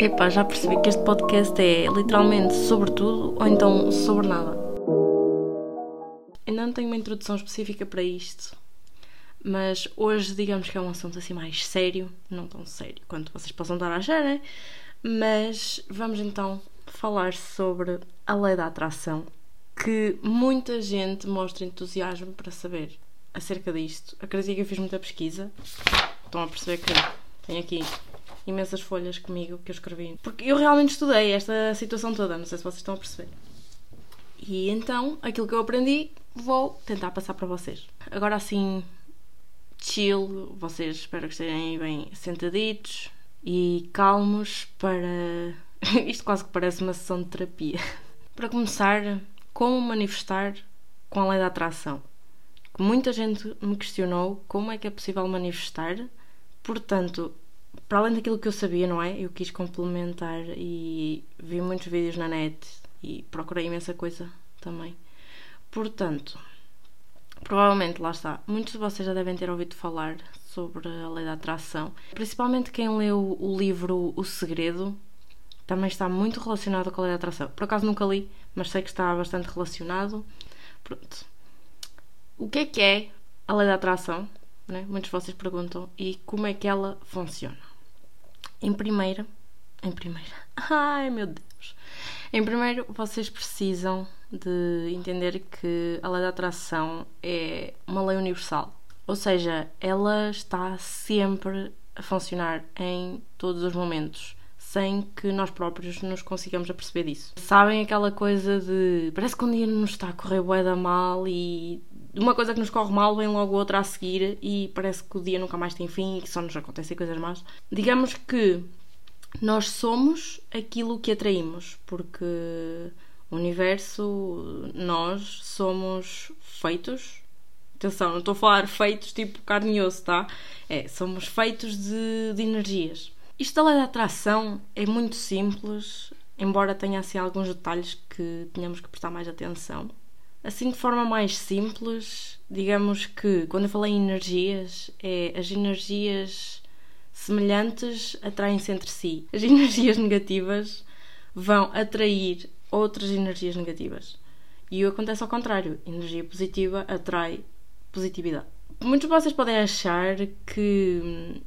Epá, já percebi que este podcast é literalmente sobre tudo ou então sobre nada. Ainda não tenho uma introdução específica para isto, mas hoje digamos que é um assunto assim mais sério, não tão sério quanto vocês possam dar a achar, né? Mas vamos então falar sobre a lei da atração, que muita gente mostra entusiasmo para saber acerca disto. Acredito que eu fiz muita pesquisa. Estão a perceber que tenho aqui imensas folhas comigo que eu escrevi. Porque eu realmente estudei esta situação toda, não sei se vocês estão a perceber. E então, aquilo que eu aprendi, vou tentar passar para vocês. Agora assim, chill, vocês espero que estejam bem sentaditos e calmos para. Isto quase que parece uma sessão de terapia. para começar, como manifestar com a lei da atração? Muita gente me questionou como é que é possível manifestar, portanto, para além daquilo que eu sabia, não é? Eu quis complementar e vi muitos vídeos na net e procurei imensa coisa também. Portanto, provavelmente lá está. Muitos de vocês já devem ter ouvido falar sobre a lei da atração, principalmente quem leu o livro O Segredo. Também está muito relacionado com a lei da atração. Por acaso nunca li, mas sei que está bastante relacionado. Pronto. O que é que é a lei da atração? Né? Muitos de vocês perguntam. E como é que ela funciona? Em primeira, em primeira, ai meu Deus, em primeiro vocês precisam de entender que a lei da atração é uma lei universal, ou seja, ela está sempre a funcionar em todos os momentos sem que nós próprios nos consigamos aperceber disso. Sabem aquela coisa de parece que um dia nos está a correr bué da mal e uma coisa que nos corre mal vem logo outra a seguir e parece que o dia nunca mais tem fim e que só nos acontecem coisas más. Digamos que nós somos aquilo que atraímos, porque o universo, nós somos feitos. Atenção, não estou a falar feitos tipo carne e osso, tá? É, somos feitos de, de energias. Isto da lei da atração é muito simples, embora tenha assim alguns detalhes que tenhamos que prestar mais atenção. Assim, de forma mais simples, digamos que quando eu falei em energias, é as energias semelhantes atraem-se entre si. As energias negativas vão atrair outras energias negativas. E acontece ao contrário. Energia positiva atrai positividade. Muitos de vocês podem achar que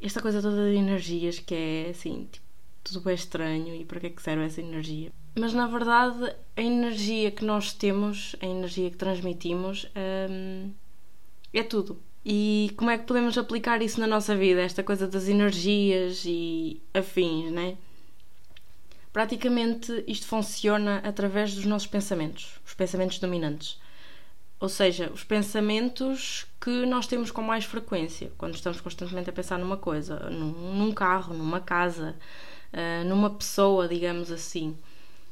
esta coisa toda de energias que é assim, tipo, tudo é estranho e para que é que serve essa energia? Mas na verdade, a energia que nós temos, a energia que transmitimos, hum, é tudo. E como é que podemos aplicar isso na nossa vida? Esta coisa das energias e afins, né? Praticamente isto funciona através dos nossos pensamentos, os pensamentos dominantes. Ou seja, os pensamentos que nós temos com mais frequência, quando estamos constantemente a pensar numa coisa, num, num carro, numa casa, uh, numa pessoa, digamos assim.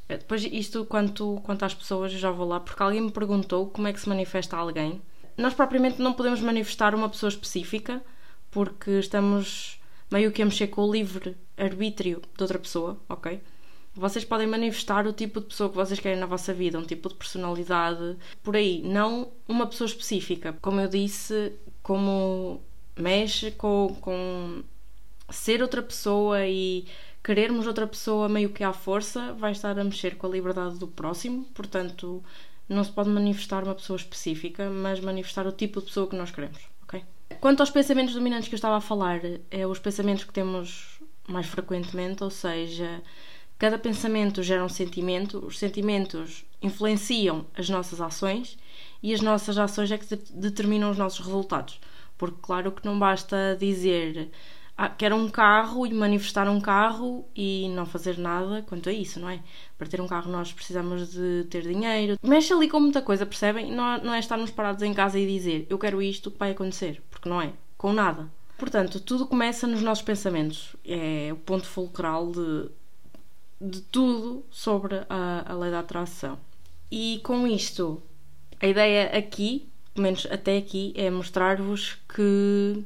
Eh, depois, isto quanto, quanto às pessoas, eu já vou lá, porque alguém me perguntou como é que se manifesta alguém. Nós propriamente não podemos manifestar uma pessoa específica, porque estamos meio que a mexer com o livre arbítrio de outra pessoa, ok? Vocês podem manifestar o tipo de pessoa que vocês querem na vossa vida, um tipo de personalidade, por aí, não uma pessoa específica. Como eu disse, como mexe com, com ser outra pessoa e querermos outra pessoa meio que à força, vai estar a mexer com a liberdade do próximo, portanto, não se pode manifestar uma pessoa específica, mas manifestar o tipo de pessoa que nós queremos, ok? Quanto aos pensamentos dominantes que eu estava a falar, é os pensamentos que temos mais frequentemente, ou seja, cada pensamento gera um sentimento, os sentimentos influenciam as nossas ações e as nossas ações é que determinam os nossos resultados. Porque, claro que não basta dizer ah, quero um carro e manifestar um carro e não fazer nada quanto a isso, não é? Para ter um carro nós precisamos de ter dinheiro. Mexe ali com muita coisa, percebem? Não, não é estarmos parados em casa e dizer eu quero isto, o que vai acontecer? Porque não é. Com nada. Portanto, tudo começa nos nossos pensamentos. É o ponto fulcral de, de tudo sobre a, a lei da atração. E com isto, a ideia aqui, pelo menos até aqui, é mostrar-vos que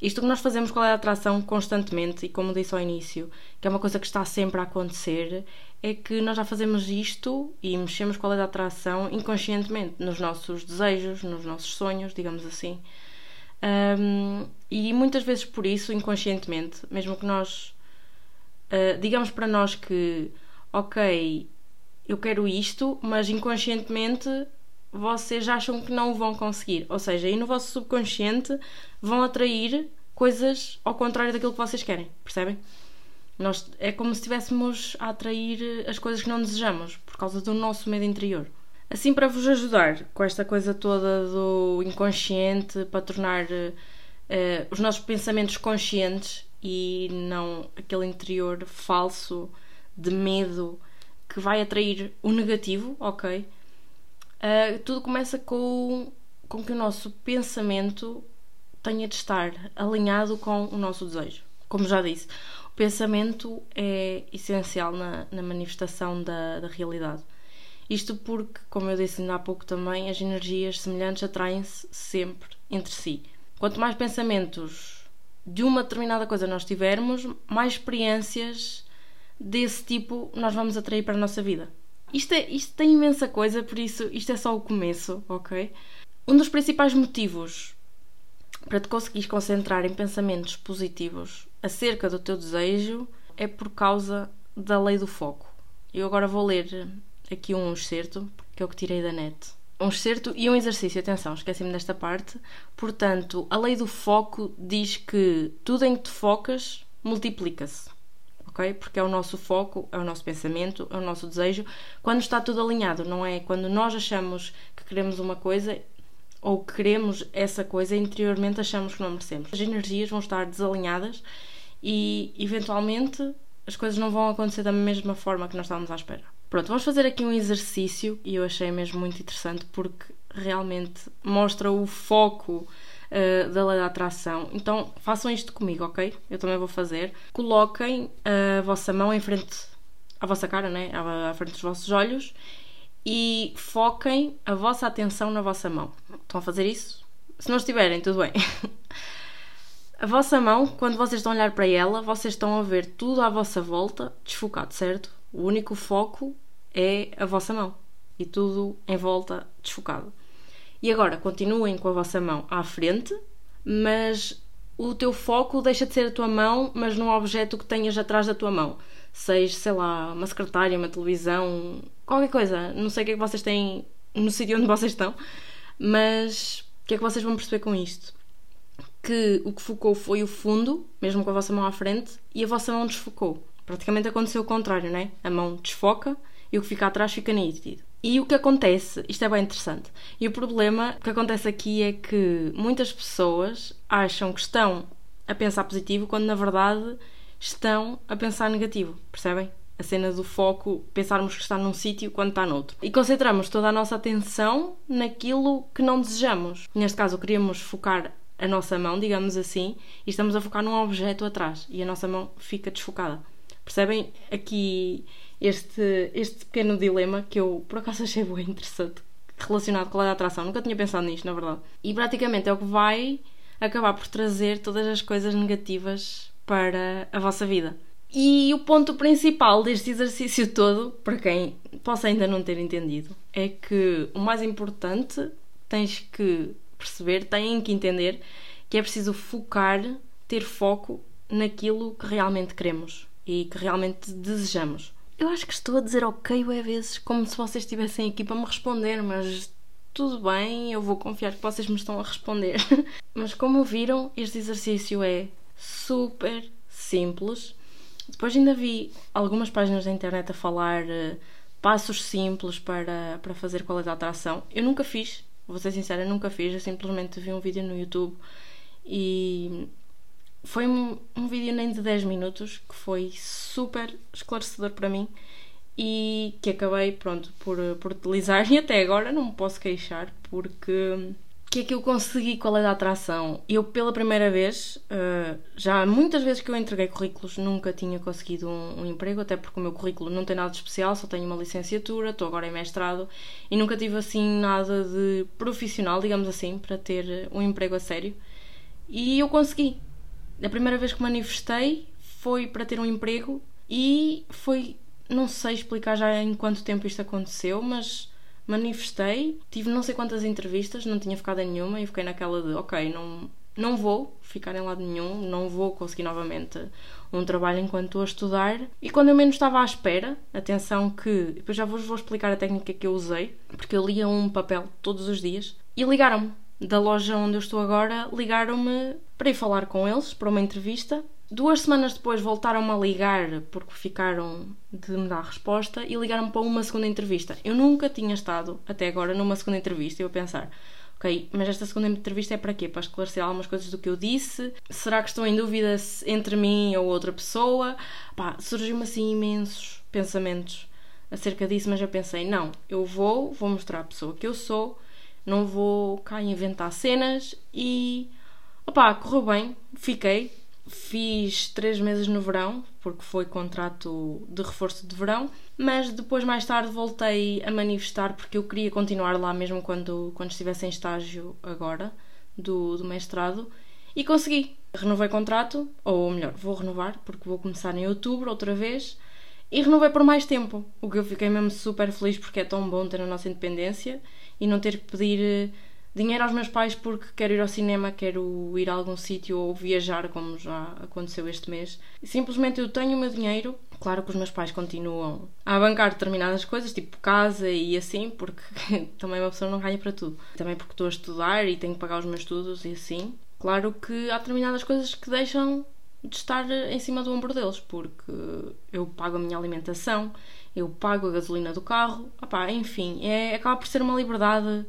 isto que nós fazemos com a atração constantemente, e como disse ao início, que é uma coisa que está sempre a acontecer, é que nós já fazemos isto e mexemos com a lei da atração inconscientemente nos nossos desejos, nos nossos sonhos, digamos assim. Um, e muitas vezes por isso, inconscientemente, mesmo que nós Uh, digamos para nós que, ok, eu quero isto, mas inconscientemente vocês acham que não vão conseguir. Ou seja, aí no vosso subconsciente vão atrair coisas ao contrário daquilo que vocês querem, percebem? Nós, é como se estivéssemos a atrair as coisas que não desejamos por causa do nosso medo interior. Assim, para vos ajudar com esta coisa toda do inconsciente, para tornar uh, os nossos pensamentos conscientes e não aquele interior falso de medo que vai atrair o negativo, ok? Uh, tudo começa com, com que o nosso pensamento tenha de estar alinhado com o nosso desejo. Como já disse, o pensamento é essencial na, na manifestação da, da realidade. Isto porque, como eu disse ainda há pouco também, as energias semelhantes atraem-se sempre entre si. Quanto mais pensamentos de uma determinada coisa nós tivermos, mais experiências desse tipo nós vamos atrair para a nossa vida. Isto, é, isto tem imensa coisa, por isso isto é só o começo, ok? Um dos principais motivos para te conseguires concentrar em pensamentos positivos acerca do teu desejo é por causa da lei do foco. Eu agora vou ler aqui um excerto, que é o que tirei da net. Um excerto e um exercício, atenção, esqueci-me desta parte. Portanto, a lei do foco diz que tudo em que te focas multiplica-se. Ok? Porque é o nosso foco, é o nosso pensamento, é o nosso desejo. Quando está tudo alinhado, não é? Quando nós achamos que queremos uma coisa ou queremos essa coisa interiormente achamos que não merecemos. As energias vão estar desalinhadas e eventualmente as coisas não vão acontecer da mesma forma que nós estávamos à espera. Pronto, vamos fazer aqui um exercício e eu achei mesmo muito interessante porque realmente mostra o foco uh, da lei da atração. Então façam isto comigo, ok? Eu também vou fazer. Coloquem a vossa mão em frente à vossa cara, né? à frente dos vossos olhos e foquem a vossa atenção na vossa mão. Estão a fazer isso? Se não estiverem, tudo bem. A vossa mão, quando vocês estão a olhar para ela, vocês estão a ver tudo à vossa volta desfocado, certo? O único foco é a vossa mão e tudo em volta desfocado. E agora continuem com a vossa mão à frente, mas o teu foco deixa de ser a tua mão, mas num objeto que tenhas atrás da tua mão. Seja, sei lá, uma secretária, uma televisão, qualquer coisa. Não sei o que é que vocês têm no sítio onde vocês estão, mas o que é que vocês vão perceber com isto? Que o que focou foi o fundo, mesmo com a vossa mão à frente, e a vossa mão desfocou. Praticamente aconteceu o contrário, né? A mão desfoca e o que fica atrás fica nítido. E o que acontece, isto é bem interessante, e o problema que acontece aqui é que muitas pessoas acham que estão a pensar positivo quando na verdade estão a pensar negativo, percebem? A cena do foco, pensarmos que está num sítio quando está noutro. E concentramos toda a nossa atenção naquilo que não desejamos. Neste caso, queríamos focar a nossa mão, digamos assim, e estamos a focar num objeto atrás e a nossa mão fica desfocada. Percebem aqui este, este pequeno dilema que eu por acaso achei bem interessante relacionado com a lei da atração. Nunca tinha pensado nisto, na verdade. E praticamente é o que vai acabar por trazer todas as coisas negativas para a vossa vida. E o ponto principal deste exercício todo, para quem possa ainda não ter entendido, é que o mais importante tens que perceber, têm que entender que é preciso focar, ter foco naquilo que realmente queremos e que realmente desejamos. Eu acho que estou a dizer ok é vezes como se vocês estivessem aqui para me responder, mas tudo bem, eu vou confiar que vocês me estão a responder. mas como viram, este exercício é super simples. Depois ainda vi algumas páginas da internet a falar uh, passos simples para, para fazer qualidade de atração. Eu nunca fiz, vou ser sincera, nunca fiz. Eu simplesmente vi um vídeo no YouTube e foi um, um vídeo nem de 10 minutos que foi super esclarecedor para mim e que acabei pronto por, por utilizar e até agora não me posso queixar porque que é que eu consegui qual é a atração? Eu pela primeira vez, uh, já muitas vezes que eu entreguei currículos nunca tinha conseguido um, um, emprego, até porque o meu currículo não tem nada de especial, só tenho uma licenciatura, estou agora em mestrado e nunca tive assim nada de profissional, digamos assim, para ter um emprego a sério. E eu consegui a primeira vez que manifestei foi para ter um emprego e foi, não sei explicar já em quanto tempo isto aconteceu, mas manifestei, tive não sei quantas entrevistas, não tinha ficado em nenhuma e fiquei naquela de, ok, não, não vou ficar em lado nenhum, não vou conseguir novamente um trabalho enquanto estou a estudar. E quando eu menos estava à espera, atenção que depois já vos vou explicar a técnica que eu usei, porque eu lia um papel todos os dias e ligaram-me da loja onde eu estou agora, ligaram-me para ir falar com eles para uma entrevista. Duas semanas depois voltaram-me a ligar porque ficaram de me dar resposta e ligaram-me para uma segunda entrevista. Eu nunca tinha estado até agora numa segunda entrevista e eu a pensar, ok, mas esta segunda entrevista é para quê? Para esclarecer algumas coisas do que eu disse? Será que estou em dúvida entre mim ou outra pessoa? Pá, surgiu-me assim imensos pensamentos acerca disso, mas eu pensei, não, eu vou, vou mostrar a pessoa que eu sou, não vou cá inventar cenas e opá, correu bem, fiquei. Fiz três meses no verão, porque foi contrato de reforço de verão, mas depois, mais tarde, voltei a manifestar porque eu queria continuar lá mesmo quando, quando estivesse em estágio agora, do, do mestrado, e consegui. Renovei contrato, ou melhor, vou renovar, porque vou começar em outubro outra vez, e renovei por mais tempo, o que eu fiquei mesmo super feliz porque é tão bom ter a nossa independência e não ter que pedir eh, dinheiro aos meus pais porque quero ir ao cinema, quero ir a algum sítio ou viajar, como já aconteceu este mês. Simplesmente eu tenho o meu dinheiro. Claro que os meus pais continuam a bancar determinadas coisas, tipo casa e assim, porque também uma pessoa não ganha para tudo. Também porque estou a estudar e tenho que pagar os meus estudos e assim. Claro que há determinadas coisas que deixam de estar em cima do ombro deles, porque eu pago a minha alimentação, eu pago a gasolina do carro, opá, enfim, é, acaba por ser uma liberdade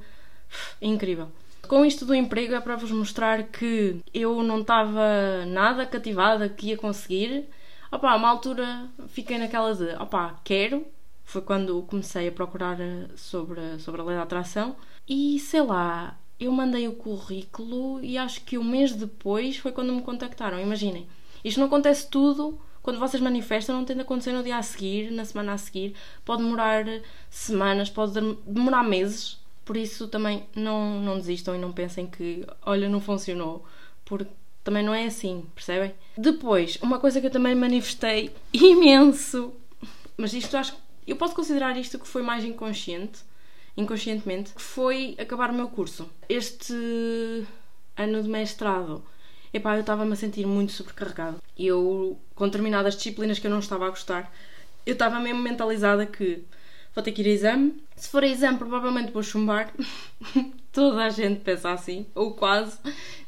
incrível. Com isto do emprego é para vos mostrar que eu não estava nada cativada que ia conseguir. Opá, uma altura fiquei naquela de opá, quero. Foi quando comecei a procurar sobre, sobre a lei da atração. E sei lá, eu mandei o currículo e acho que um mês depois foi quando me contactaram. Imaginem, isto não acontece tudo quando vocês manifestam, não tem de acontecer no dia a seguir, na semana a seguir. Pode demorar semanas, pode demorar meses. Por isso também não, não desistam e não pensem que, olha, não funcionou. Porque também não é assim, percebem? Depois, uma coisa que eu também manifestei imenso, mas isto acho eu posso considerar isto que foi mais inconsciente, inconscientemente, foi acabar o meu curso. Este ano de mestrado, epá, eu estava-me a sentir muito sobrecarregado. Eu, com determinadas disciplinas que eu não estava a gostar, eu estava mesmo mentalizada que vou ter que ir a exame. Se for a exame, provavelmente vou chumbar. Toda a gente pensa assim, ou quase,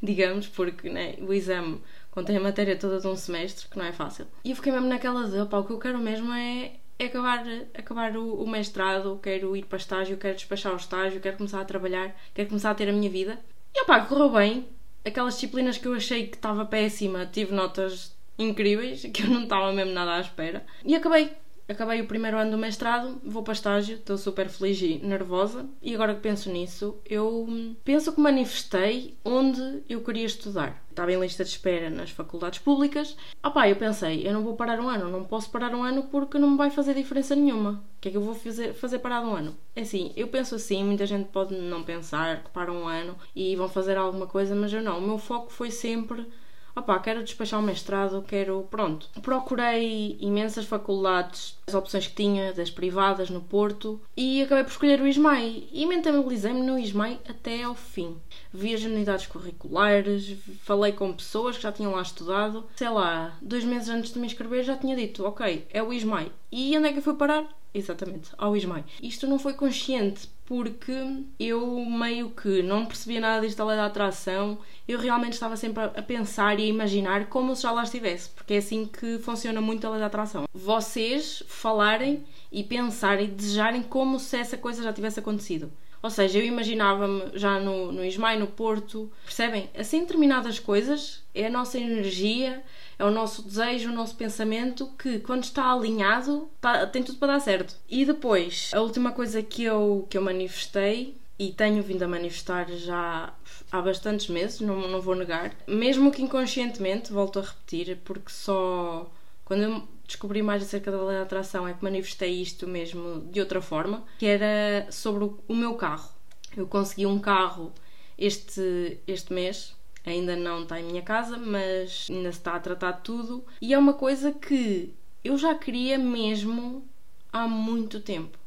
digamos, porque né, o exame contém a matéria toda de um semestre, que não é fácil. E eu fiquei mesmo naquela de, opá, o que eu quero mesmo é, é acabar, acabar o, o, mestrado, quero ir para estágio, quero despachar o estágio, quero começar a trabalhar, quero começar a ter a minha vida. E opá, correu bem. Aquelas disciplinas que eu achei que estava péssima, tive notas incríveis, que eu não estava mesmo nada à espera. E acabei acabei o primeiro ano do mestrado, vou para estágio, estou super feliz e nervosa. E agora que penso nisso, eu penso que manifestei onde eu queria estudar. Estava em lista de espera nas faculdades públicas. Opá, eu pensei, eu não vou parar um ano, não posso parar um ano porque não me vai fazer diferença nenhuma. O que é que eu vou fazer, fazer parar um ano? É assim, eu penso assim, muita gente pode não pensar que param um ano e vão fazer alguma coisa, mas eu não. O meu foco foi sempre opá, quero despachar um mestrado, quero. Pronto. Procurei imensas faculdades, as opções que tinha, das privadas no Porto, e acabei por escolher o ISMAI. E mentalizei-me no ISMAI até ao fim. Vi as unidades curriculares, falei com pessoas que já tinham lá estudado. Sei lá, dois meses antes de me inscrever já tinha dito, ok, é o ISMAI. E onde é que eu fui parar? Exatamente, ao ISMAI. Isto não foi consciente porque eu meio que não percebia nada disto da lei da atração, eu realmente estava sempre a pensar e a imaginar como se já lá estivesse, porque é assim que funciona muito a lei da atração. Vocês falarem e pensarem e desejarem como se essa coisa já tivesse acontecido. Ou seja, eu imaginava-me já no, no Ismael, no Porto, percebem? Assim, determinadas coisas é a nossa energia, é o nosso desejo, o nosso pensamento que, quando está alinhado, tá, tem tudo para dar certo. E depois, a última coisa que eu, que eu manifestei, e tenho vindo a manifestar já há bastantes meses, não, não vou negar, mesmo que inconscientemente, volto a repetir, porque só quando eu descobri mais acerca da lei da atração é que manifestei isto mesmo de outra forma, que era sobre o meu carro. Eu consegui um carro este, este mês, ainda não está em minha casa, mas ainda se está a tratar tudo, e é uma coisa que eu já queria mesmo há muito tempo.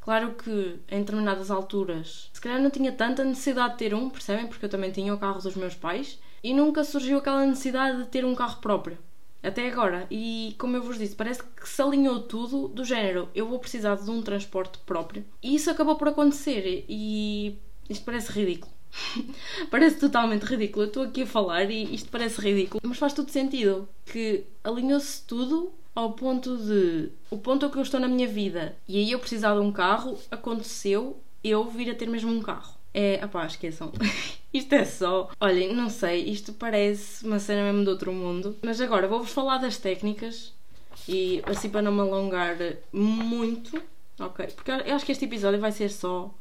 Claro que em determinadas alturas, se calhar não tinha tanta necessidade de ter um, percebem? Porque eu também tinha o carro dos meus pais e nunca surgiu aquela necessidade de ter um carro próprio. Até agora. E como eu vos disse, parece que se alinhou tudo do género. Eu vou precisar de um transporte próprio. E isso acabou por acontecer. E isto parece ridículo. parece totalmente ridículo. Eu estou aqui a falar e isto parece ridículo. Mas faz todo sentido. Que alinhou-se tudo ao ponto de. O ponto que eu estou na minha vida e aí eu precisar de um carro aconteceu eu vir a ter mesmo um carro. É, apá, esqueçam. isto é só. Olhem, não sei, isto parece uma cena mesmo de outro mundo. Mas agora vou-vos falar das técnicas e assim para não me alongar muito, ok? Porque eu acho que este episódio vai ser só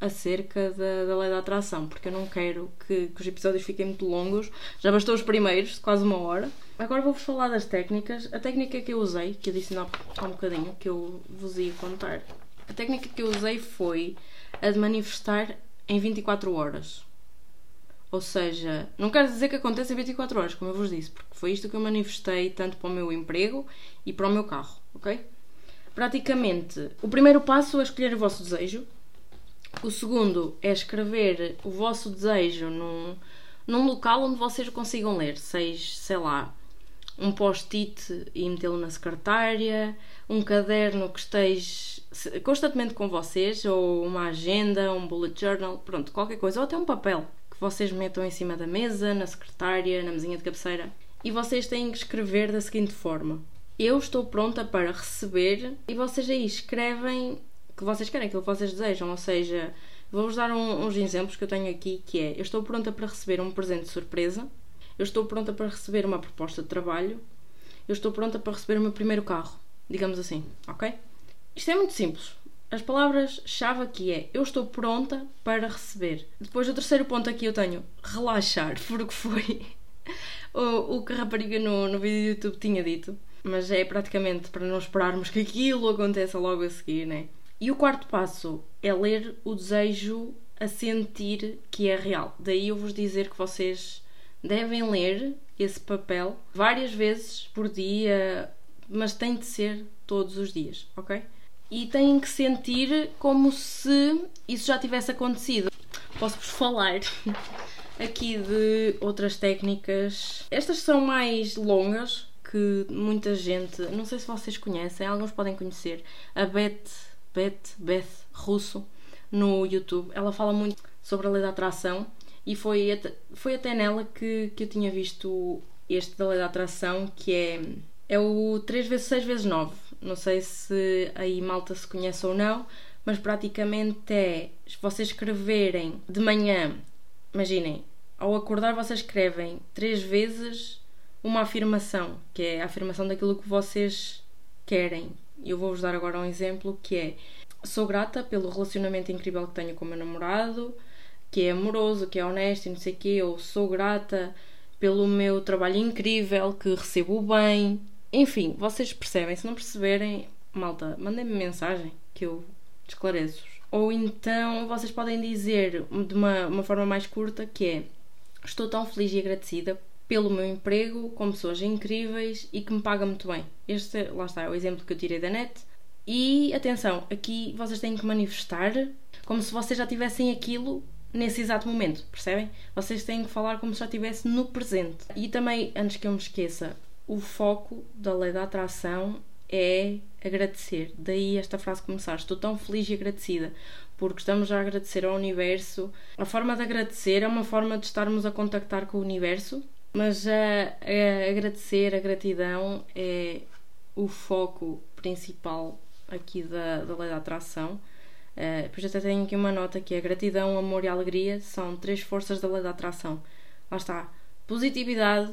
acerca da, da lei da atração, porque eu não quero que, que, os episódios fiquem muito longos. Já bastou os primeiros, quase uma hora. Agora vou-vos falar das técnicas. A técnica que eu usei, que eu disse há um bocadinho, que eu vos ia contar. A técnica que eu usei foi a de manifestar em 24 horas. Ou seja, não quero dizer que aconteça em 24 horas, como eu vos disse, porque foi isto que eu manifestei tanto para o meu emprego e para o meu carro, ok? Praticamente, o primeiro passo é escolher o vosso desejo. O segundo é escrever o vosso desejo num, num local onde vocês consigam ler, seja, sei lá, um post-it e metê-lo na secretária, um caderno que esteja constantemente com vocês, ou uma agenda, um bullet journal, pronto, qualquer coisa, ou até um papel que vocês metam em cima da mesa, na secretária, na mesinha de cabeceira. E vocês têm que escrever da seguinte forma: Eu estou pronta para receber, e vocês aí escrevem que vocês querem, aquilo que vocês desejam, ou seja, vou-vos dar um, uns exemplos que eu tenho aqui, que é, eu estou pronta para receber um presente de surpresa, eu estou pronta para receber uma proposta de trabalho, eu estou pronta para receber o meu primeiro carro, digamos assim, ok? Isto é muito simples. As palavras-chave aqui é eu estou pronta para receber. Depois, o terceiro ponto aqui eu tenho relaxar, porque foi o, o que a rapariga no, no vídeo do YouTube tinha dito. Mas é praticamente para não esperarmos que aquilo aconteça logo a seguir, né? E o quarto passo é ler o desejo a sentir que é real. Daí eu vos dizer que vocês devem ler esse papel várias vezes por dia, mas tem de ser todos os dias, ok? e têm que sentir como se isso já tivesse acontecido. Posso-vos falar aqui de outras técnicas. Estas são mais longas que muita gente, não sei se vocês conhecem, alguns podem conhecer, a Beth, Beth, Beth Russo no YouTube. Ela fala muito sobre a lei da atração e foi até, foi até nela que, que eu tinha visto este da lei da atração, que é, é o 3 vezes 6 vezes 9 não sei se aí malta se conhece ou não, mas praticamente é vocês escreverem de manhã, imaginem, ao acordar vocês escrevem três vezes uma afirmação, que é a afirmação daquilo que vocês querem. Eu vou-vos dar agora um exemplo que é sou grata pelo relacionamento incrível que tenho com o meu namorado, que é amoroso, que é honesto e não sei o quê, ou sou grata pelo meu trabalho incrível, que recebo bem, enfim, vocês percebem. Se não perceberem, malta, mandem-me mensagem que eu esclareço. Ou então vocês podem dizer de uma, uma forma mais curta que é Estou tão feliz e agradecida pelo meu emprego com pessoas incríveis e que me paga muito bem. Este, lá está, é o exemplo que eu tirei da net. E atenção, aqui vocês têm que manifestar como se vocês já tivessem aquilo nesse exato momento, percebem? Vocês têm que falar como se já estivesse no presente. E também, antes que eu me esqueça, o foco da lei da atração é agradecer. Daí esta frase começar: Estou tão feliz e agradecida, porque estamos a agradecer ao universo. A forma de agradecer é uma forma de estarmos a contactar com o universo, mas a, a agradecer, a gratidão é o foco principal aqui da, da lei da atração. Uh, depois até tenho aqui uma nota que é gratidão, amor e alegria são três forças da lei da atração. Lá está. Positividade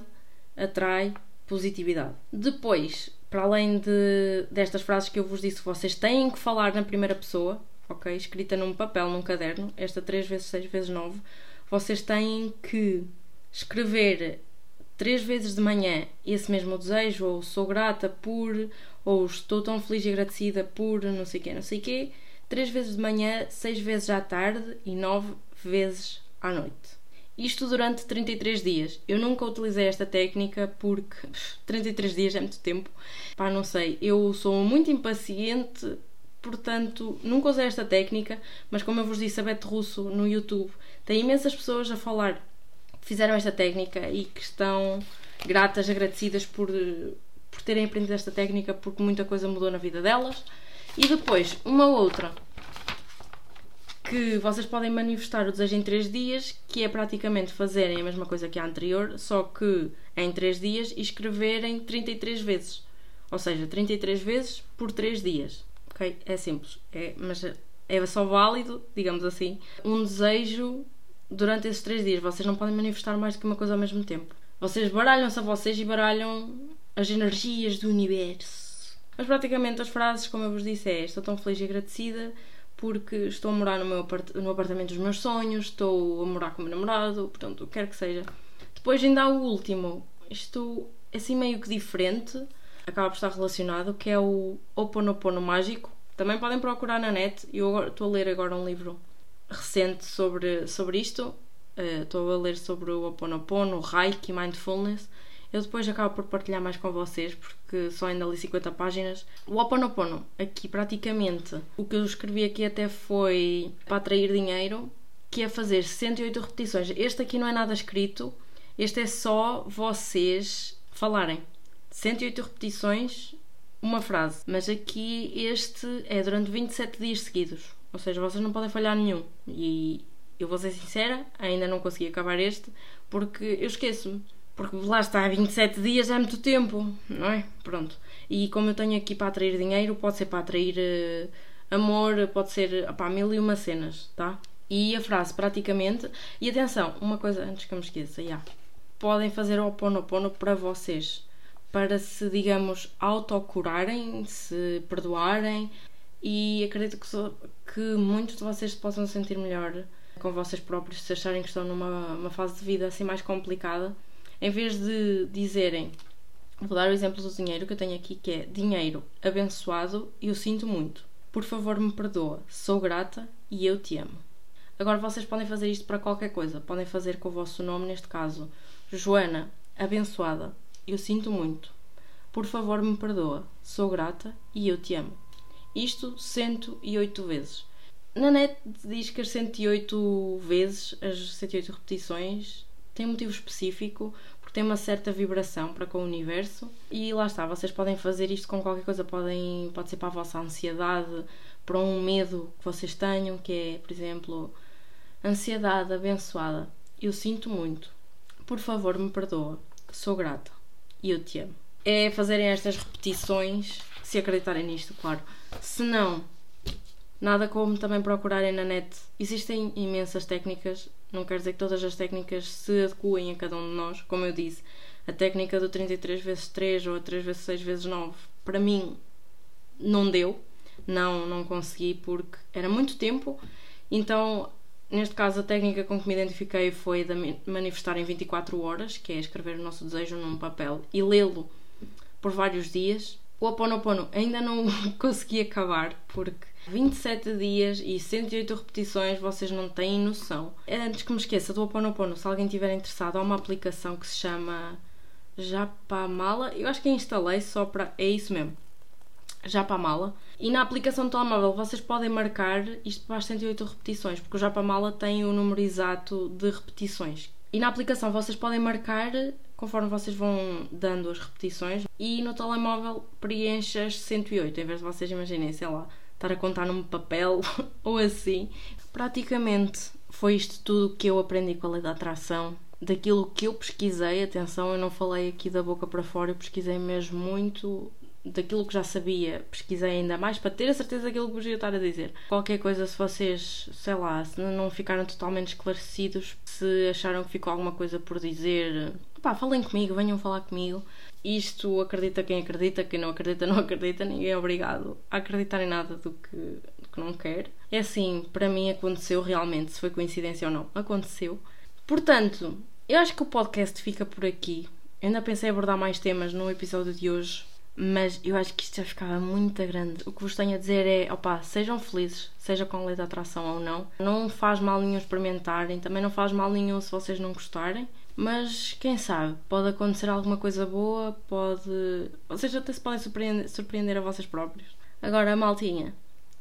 atrai positividade. Depois, para além de, destas frases que eu vos disse, vocês têm que falar na primeira pessoa, ok? Escrita num papel, num caderno, esta 3 vezes 6 vezes 9, vocês têm que escrever três vezes de manhã esse mesmo desejo, ou sou grata por, ou estou tão feliz e agradecida por, não sei quê, não sei quê, três vezes de manhã, seis vezes à tarde e nove vezes à noite. Isto durante 33 dias. Eu nunca utilizei esta técnica porque 33 dias é muito tempo. Pá, não sei. Eu sou muito impaciente, portanto, nunca usei esta técnica. Mas como eu vos disse, a Bete Russo no YouTube tem imensas pessoas a falar fizeram esta técnica e que estão gratas, agradecidas por, por terem aprendido esta técnica porque muita coisa mudou na vida delas. E depois, uma outra que vocês podem manifestar o desejo em 3 dias, que é praticamente fazerem a mesma coisa que a anterior, só que em 3 dias e escreverem 33 vezes. Ou seja, 33 vezes por 3 dias. Ok? É simples. É, mas é só válido, digamos assim, um desejo durante esses 3 dias. Vocês não podem manifestar mais do que uma coisa ao mesmo tempo. Vocês baralham-se a vocês e baralham as energias do universo. Mas praticamente as frases, como eu vos disse, é estou tão feliz e agradecida porque estou a morar no, meu no apartamento dos meus sonhos, estou a morar com o meu namorado, portanto, o que quer que seja. Depois ainda há o último, isto é assim meio que diferente, acaba por estar relacionado, que é o Oponopono Mágico. Também podem procurar na net, eu estou a ler agora um livro recente sobre, sobre isto, uh, estou a ler sobre o Oponopono, o Reiki, Mindfulness, eu depois acabo por partilhar mais com vocês, porque só ainda li 50 páginas. O Oponopono, aqui praticamente, o que eu escrevi aqui até foi para atrair dinheiro, que é fazer 108 repetições. Este aqui não é nada escrito, este é só vocês falarem. 108 repetições, uma frase. Mas aqui este é durante 27 dias seguidos. Ou seja, vocês não podem falhar nenhum. E eu vou ser sincera, ainda não consegui acabar este, porque eu esqueço-me. Porque lá está, 27 dias é muito tempo, não é? Pronto. E como eu tenho aqui para atrair dinheiro, pode ser para atrair uh, amor, pode ser para mil e uma cenas, tá? E a frase praticamente. E atenção, uma coisa antes que eu me esqueça, já. Podem fazer o oponopono para vocês, para se, digamos, autocurarem, se perdoarem. E acredito que, que muitos de vocês se possam sentir melhor com vocês próprios se acharem que estão numa fase de vida assim mais complicada em vez de dizerem, vou dar o exemplo do dinheiro que eu tenho aqui, que é dinheiro abençoado, eu sinto muito. Por favor, me perdoa. Sou grata e eu te amo. Agora vocês podem fazer isto para qualquer coisa. Podem fazer com o vosso nome, neste caso, Joana, abençoada. Eu sinto muito. Por favor, me perdoa. Sou grata e eu te amo. Isto 108 vezes. Na net diz que as 108 vezes, as 108 repetições, tem um motivo específico, porque tem uma certa vibração para com o universo. E lá está, vocês podem fazer isto com qualquer coisa, podem, pode ser para a vossa ansiedade, para um medo que vocês tenham, que é, por exemplo, ansiedade abençoada. Eu sinto muito. Por favor, me perdoa. Sou grata. E eu te amo. É fazerem estas repetições, se acreditarem nisto, claro. Se não, nada como também procurarem na net. Existem imensas técnicas não quer dizer que todas as técnicas se adequem a cada um de nós. Como eu disse, a técnica do 33 vezes 3 ou a 3 vezes 6 vezes 9, para mim, não deu. Não, não consegui porque era muito tempo. Então, neste caso, a técnica com que me identifiquei foi de manifestar em 24 horas, que é escrever o nosso desejo num papel e lê-lo por vários dias. O Oponopono ainda não consegui acabar porque 27 dias e 108 repetições, vocês não têm noção. Antes que me esqueça do Oponopono, se alguém estiver interessado, há uma aplicação que se chama Japamala. Eu acho que instalei só para. É isso mesmo. Japamala. E na aplicação do telemóvel vocês podem marcar isto para as 108 repetições, porque o Japamala tem o número exato de repetições. E na aplicação vocês podem marcar conforme vocês vão dando as repetições e no telemóvel preenche as 108, em vez de vocês imaginarem, sei lá, estar a contar num papel ou assim. Praticamente foi isto tudo que eu aprendi com a lei da atração. Daquilo que eu pesquisei, atenção, eu não falei aqui da boca para fora, eu pesquisei mesmo muito daquilo que já sabia, pesquisei ainda mais para ter a certeza daquilo que vos ia estar a dizer. Qualquer coisa, se vocês, sei lá, se não ficaram totalmente esclarecidos, se acharam que ficou alguma coisa por dizer, pá, falem comigo, venham falar comigo. Isto acredita quem acredita, quem não acredita, não acredita, ninguém é obrigado a acreditar em nada do que, do que não quer. É assim, para mim aconteceu realmente, se foi coincidência ou não, aconteceu. Portanto, eu acho que o podcast fica por aqui. Eu ainda pensei em abordar mais temas no episódio de hoje, mas eu acho que isto já ficava muito grande. O que vos tenho a dizer é, opá, sejam felizes, seja com lei de atração ou não. Não faz mal nenhum experimentarem, também não faz mal nenhum se vocês não gostarem. Mas quem sabe, pode acontecer alguma coisa boa, pode. Vocês até se podem surpreender, surpreender a vocês próprios. Agora, maltinha,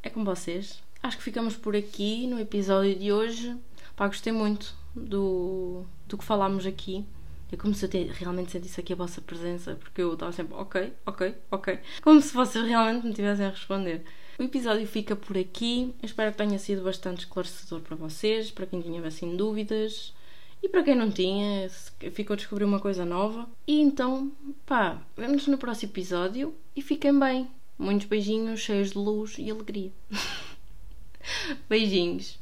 é com vocês. Acho que ficamos por aqui no episódio de hoje. Pá, gostei muito do, do que falámos aqui. É como se eu te, realmente sentisse aqui a vossa presença, porque eu estava sempre ok, ok, ok. Como se vocês realmente me tivessem a responder. O episódio fica por aqui. Eu espero que tenha sido bastante esclarecedor para vocês, para quem tinha assim dúvidas. E para quem não tinha, ficou a descobrir uma coisa nova. E então, pá, vemos no próximo episódio e fiquem bem. Muitos beijinhos cheios de luz e alegria. Beijinhos.